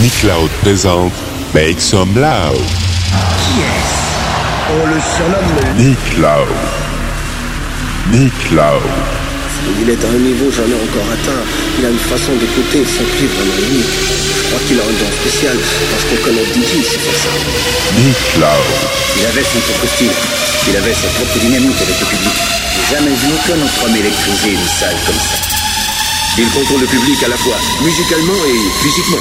Nick Loud présente Make Some Loud. Qui est-ce? On le surnomme Nick Loud. Nick Loud. Il est à un niveau jamais encore atteint. Il a une façon d'écouter son cuivre vraiment unique. Je crois qu'il a un don spécial parce qu'on connaît DJ, c'est pour ça. Nick Loud. Il avait son propre style. Il avait sa propre dynamique avec le public. J'ai jamais vu aucun autre homme électriser une salle comme ça. Il contrôle le public à la fois musicalement et physiquement.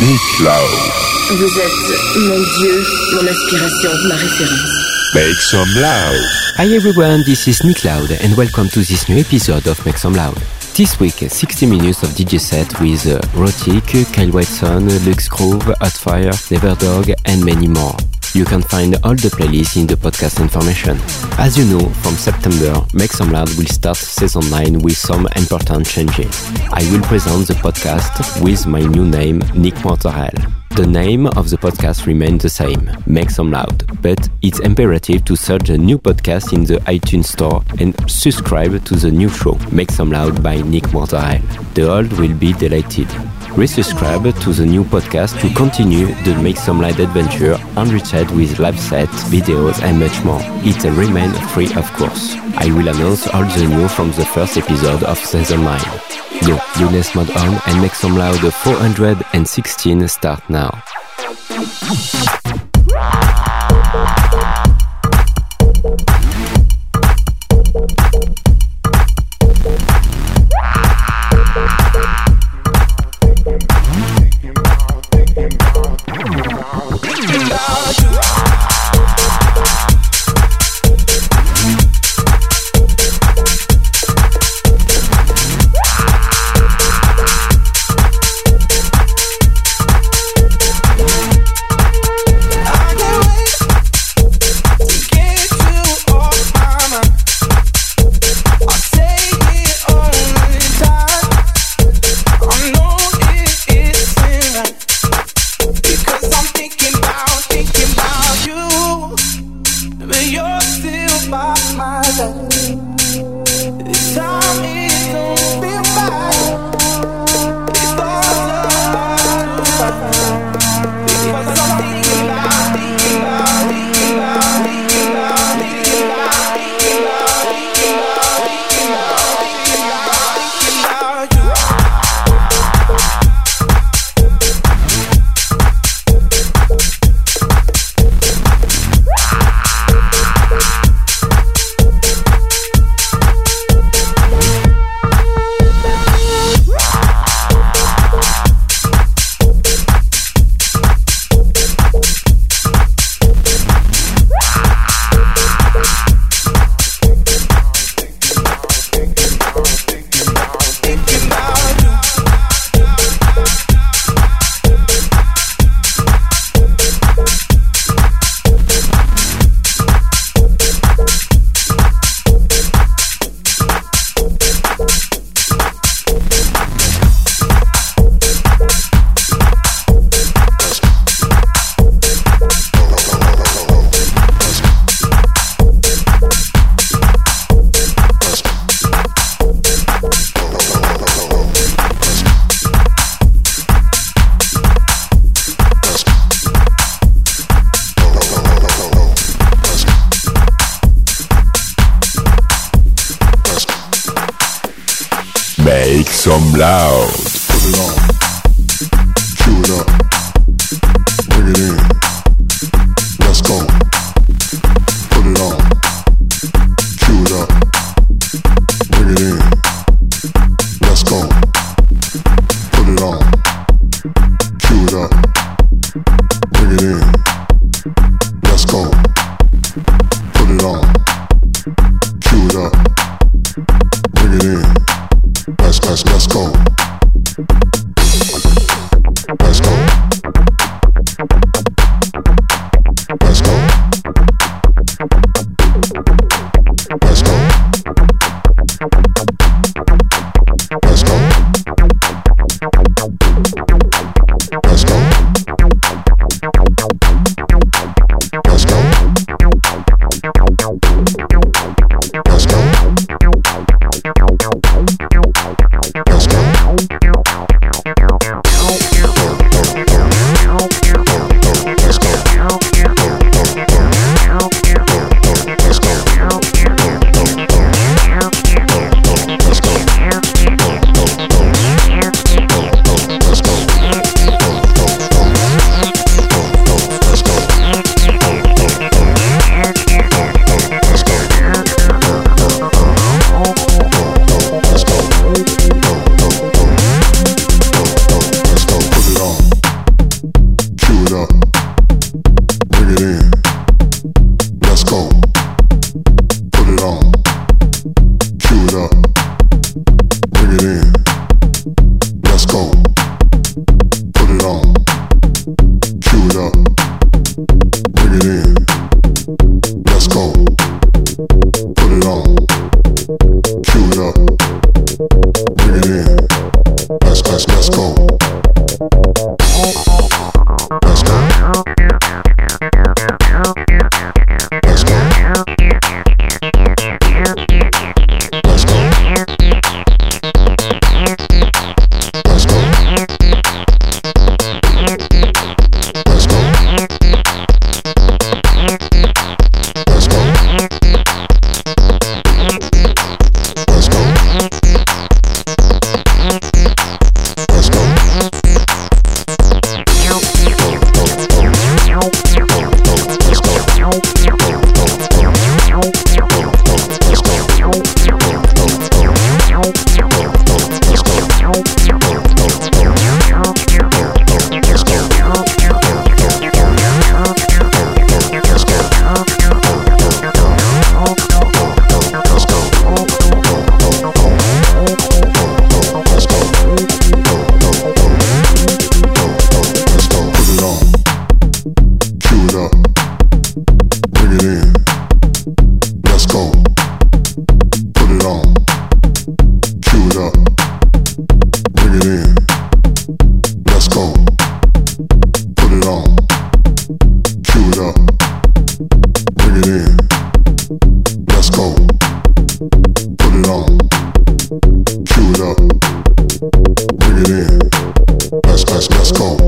Nick Loud. Vous êtes mon Dieu, mon inspiration, ma référence. Make Some Loud. Hi everyone, this is Nick Loud and welcome to this new episode of Make Some Loud. This week, 60 minutes of DJ set with uh, Rotic, Kyle Watson, Lux Groove, Hotfire, Neverdog and many more. You can find all the playlists in the podcast information. As you know, from September, Make Some Loud will start season 9 with some important changes. I will present the podcast with my new name, Nick Mortarel. The name of the podcast remains the same, Make Some Loud, but it's imperative to search the new podcast in the iTunes Store and subscribe to the new show, Make Some Loud by Nick Mortarel. The old will be deleted. Resubscribe to the new podcast to continue the Make Some Light adventure enriched with live sets, videos and much more. It remains free of course. I will announce all the new from the first episode of season 9. Yo, Younes Mod on and Make Some Loud 416 start now. about you. Some Loud. Bring it in. Let's go. Chew it up. Bring it in. Let's, let's, let's go.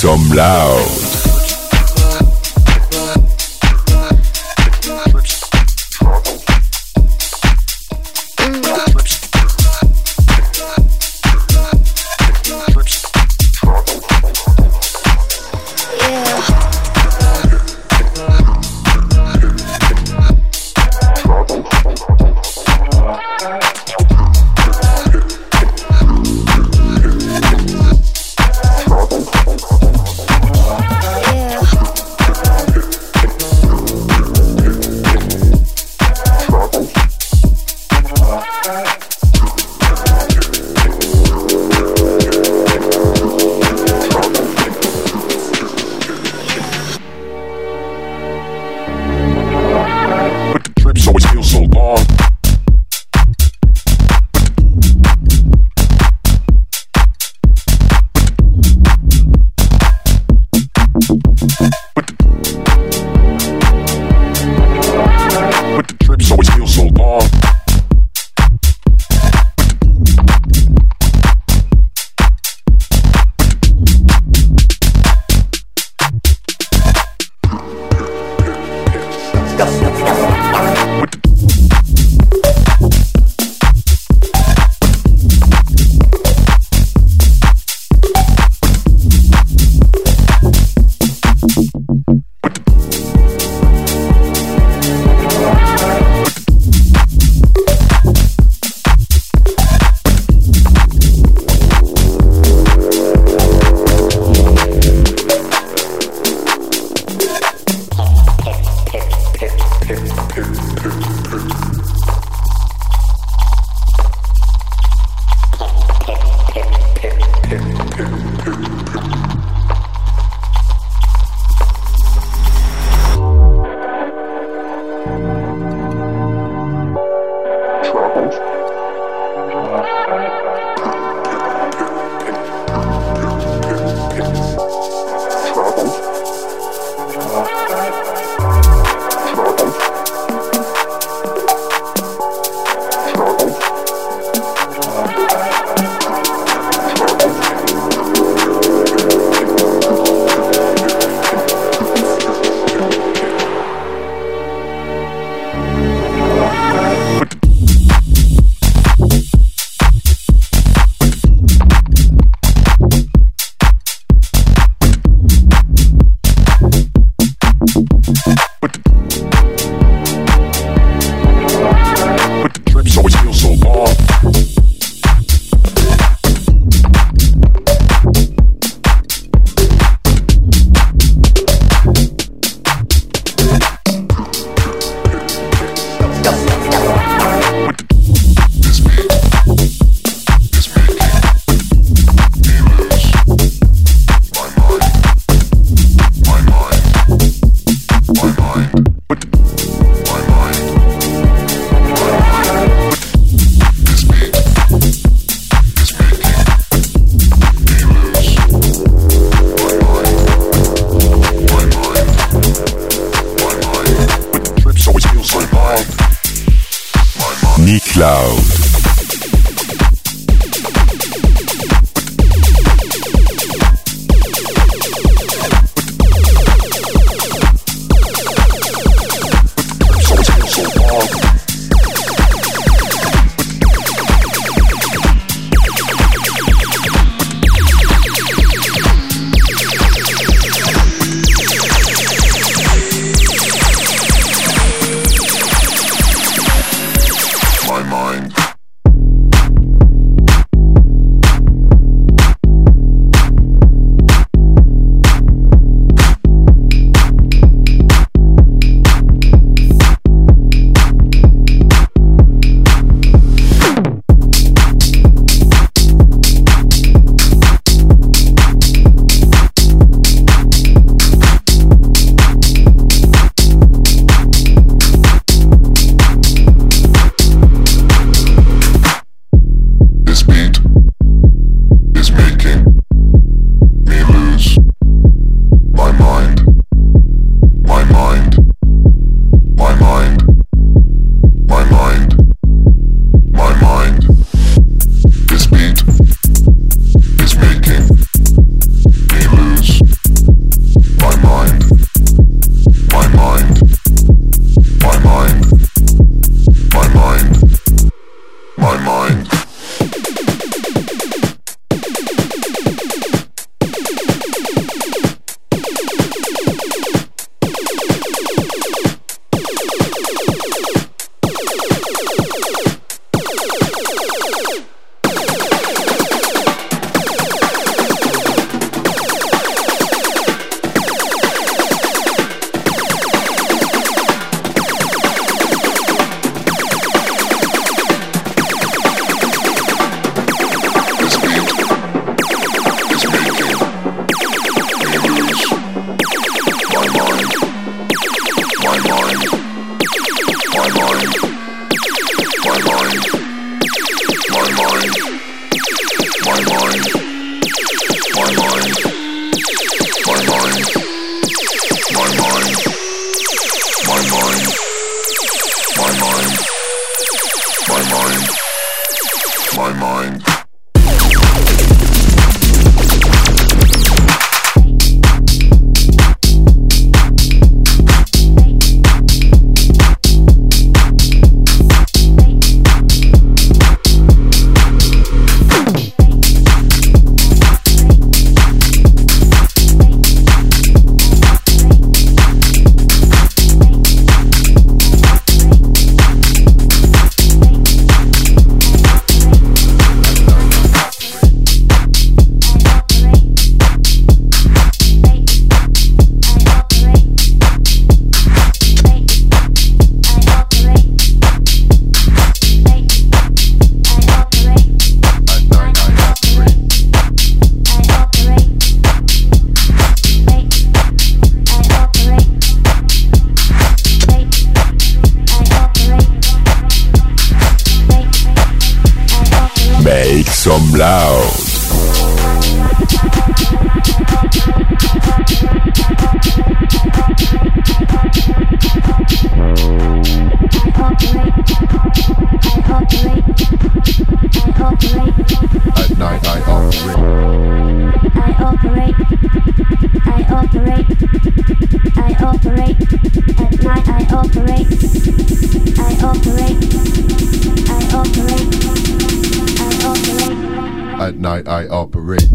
Some loud. Micloud. I operate.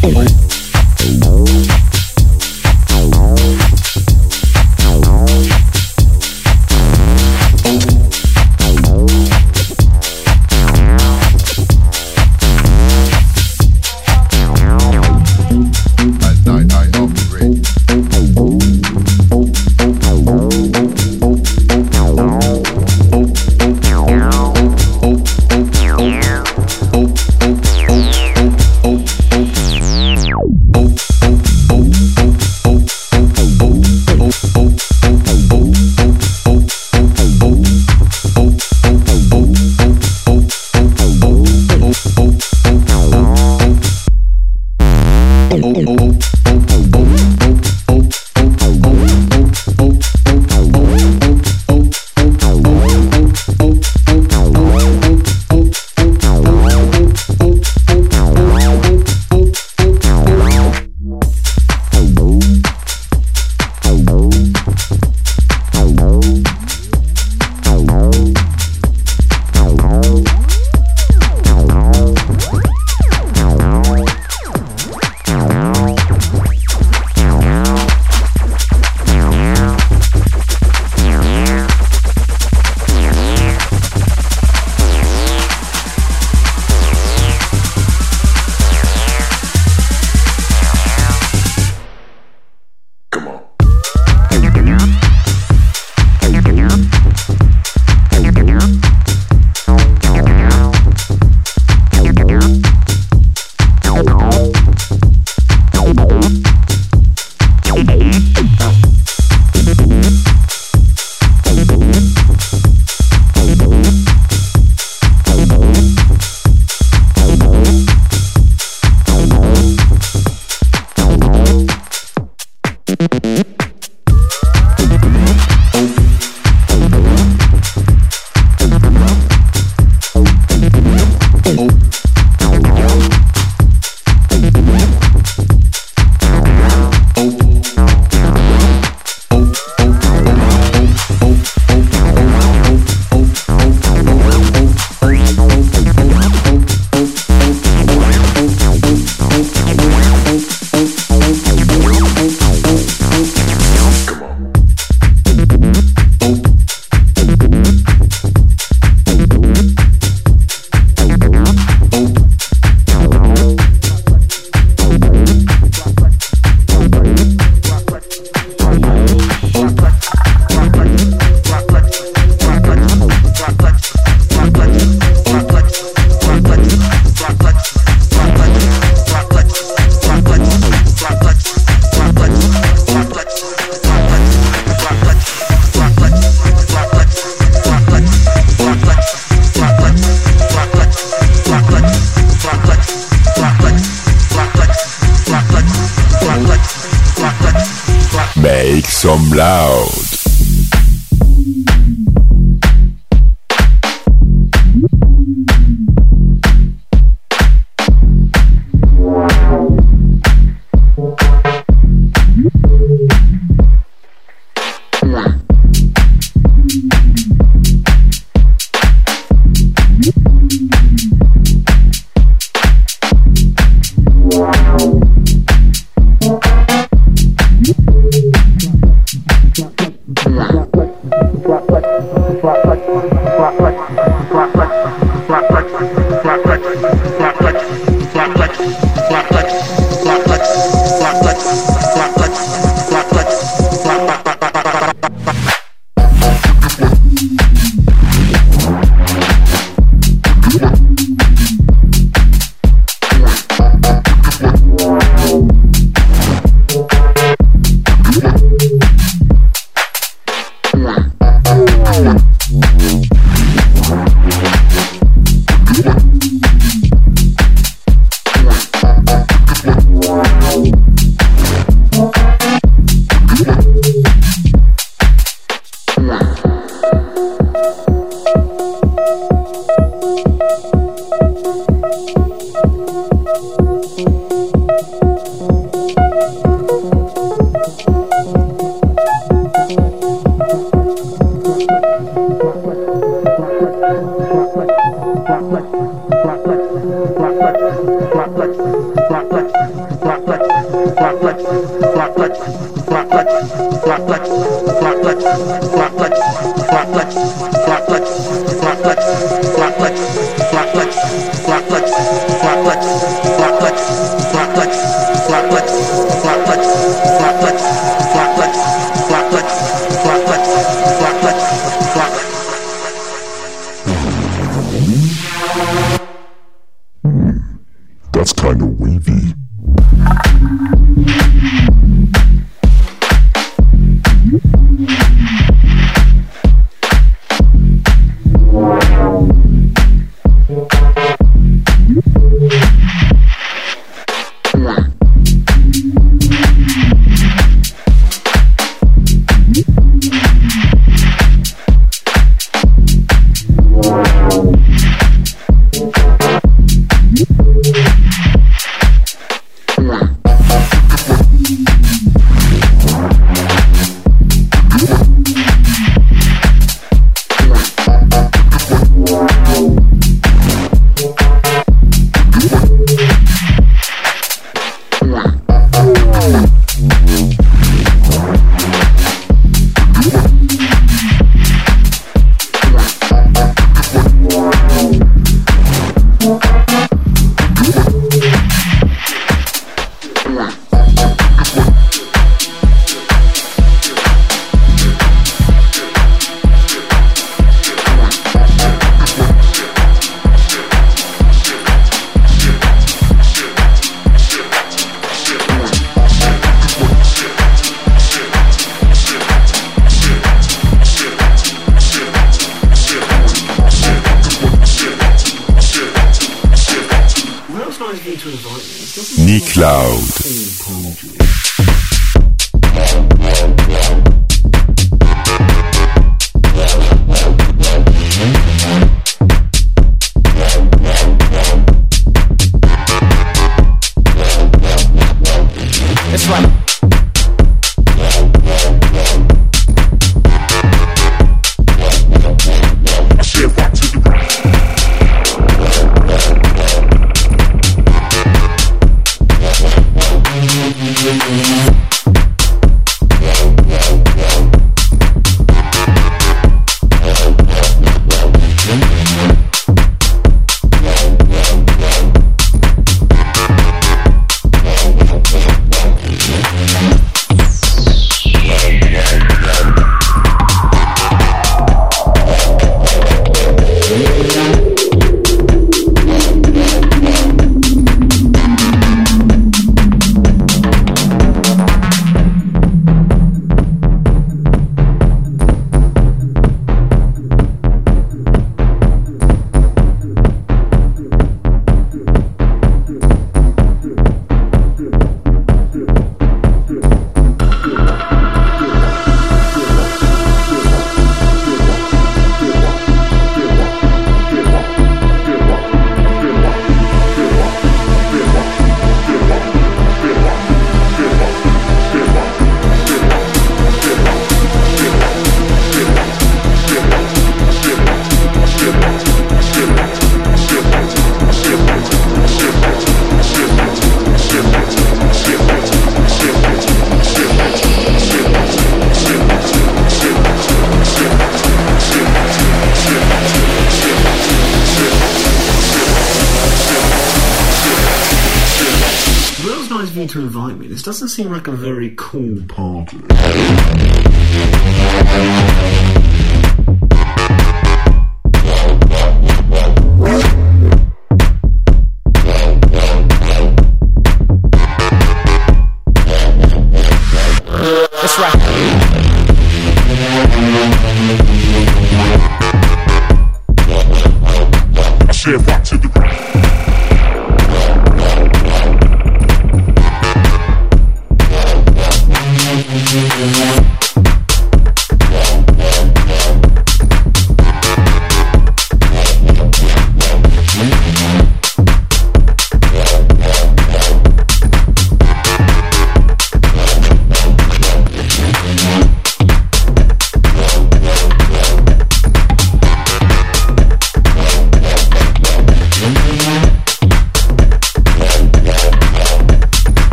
Boom.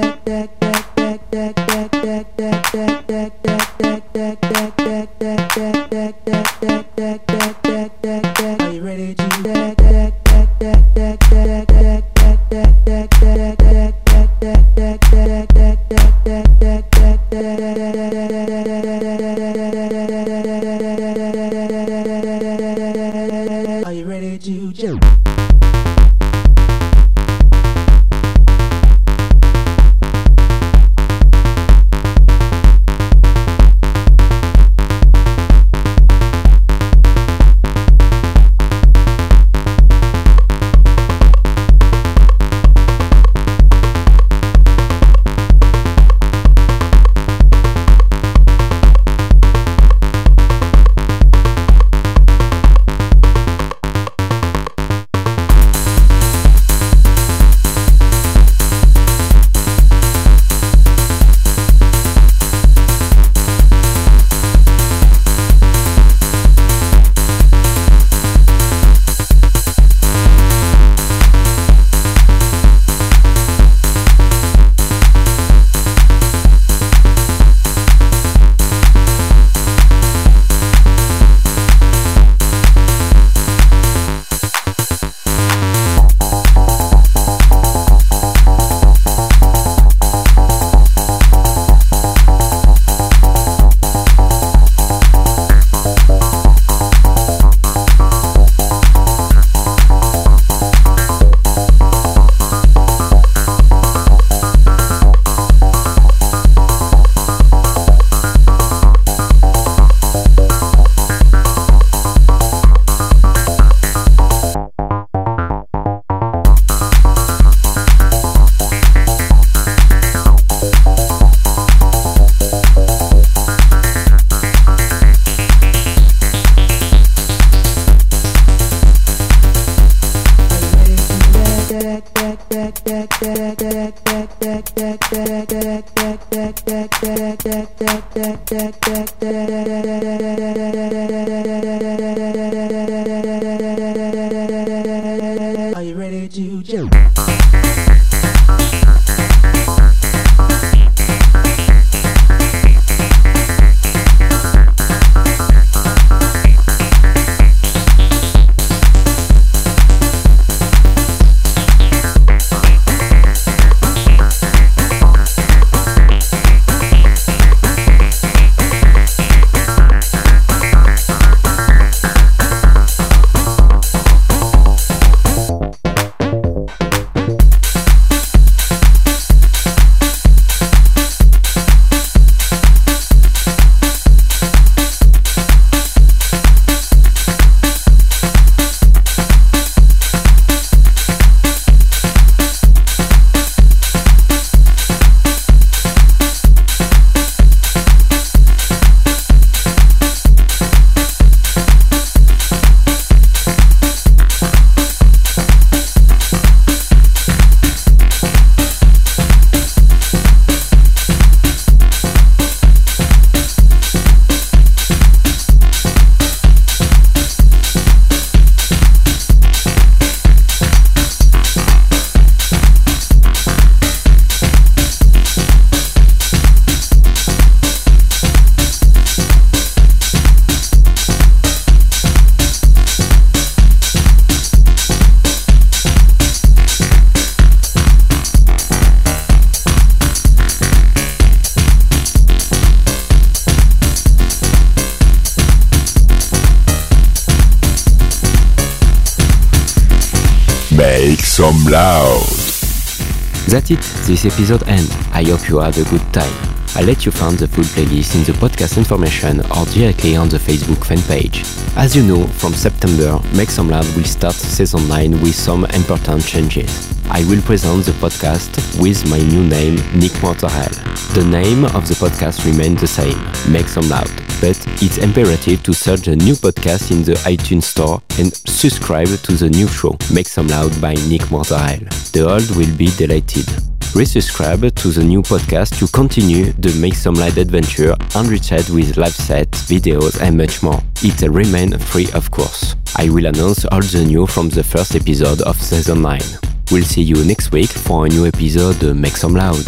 deck, deck, deck, deck, deck. Loud. That's it, this episode end. I hope you had a good time. I'll let you find the full playlist in the podcast information or directly on the Facebook fan page. As you know, from September, Make Some Loud will start season 9 with some important changes. I will present the podcast with my new name, Nick Mortarel. The name of the podcast remains the same, Make Some Loud, but it's imperative to search the new podcast in the iTunes Store and subscribe to the new show, Make Some Loud by Nick Mortarel. The old will be deleted resubscribe to the new podcast to continue the Make Some Loud adventure enriched with live sets, videos and much more. It remains free of course. I will announce all the new from the first episode of season 9. We'll see you next week for a new episode of Make Some Loud.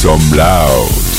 Some loud.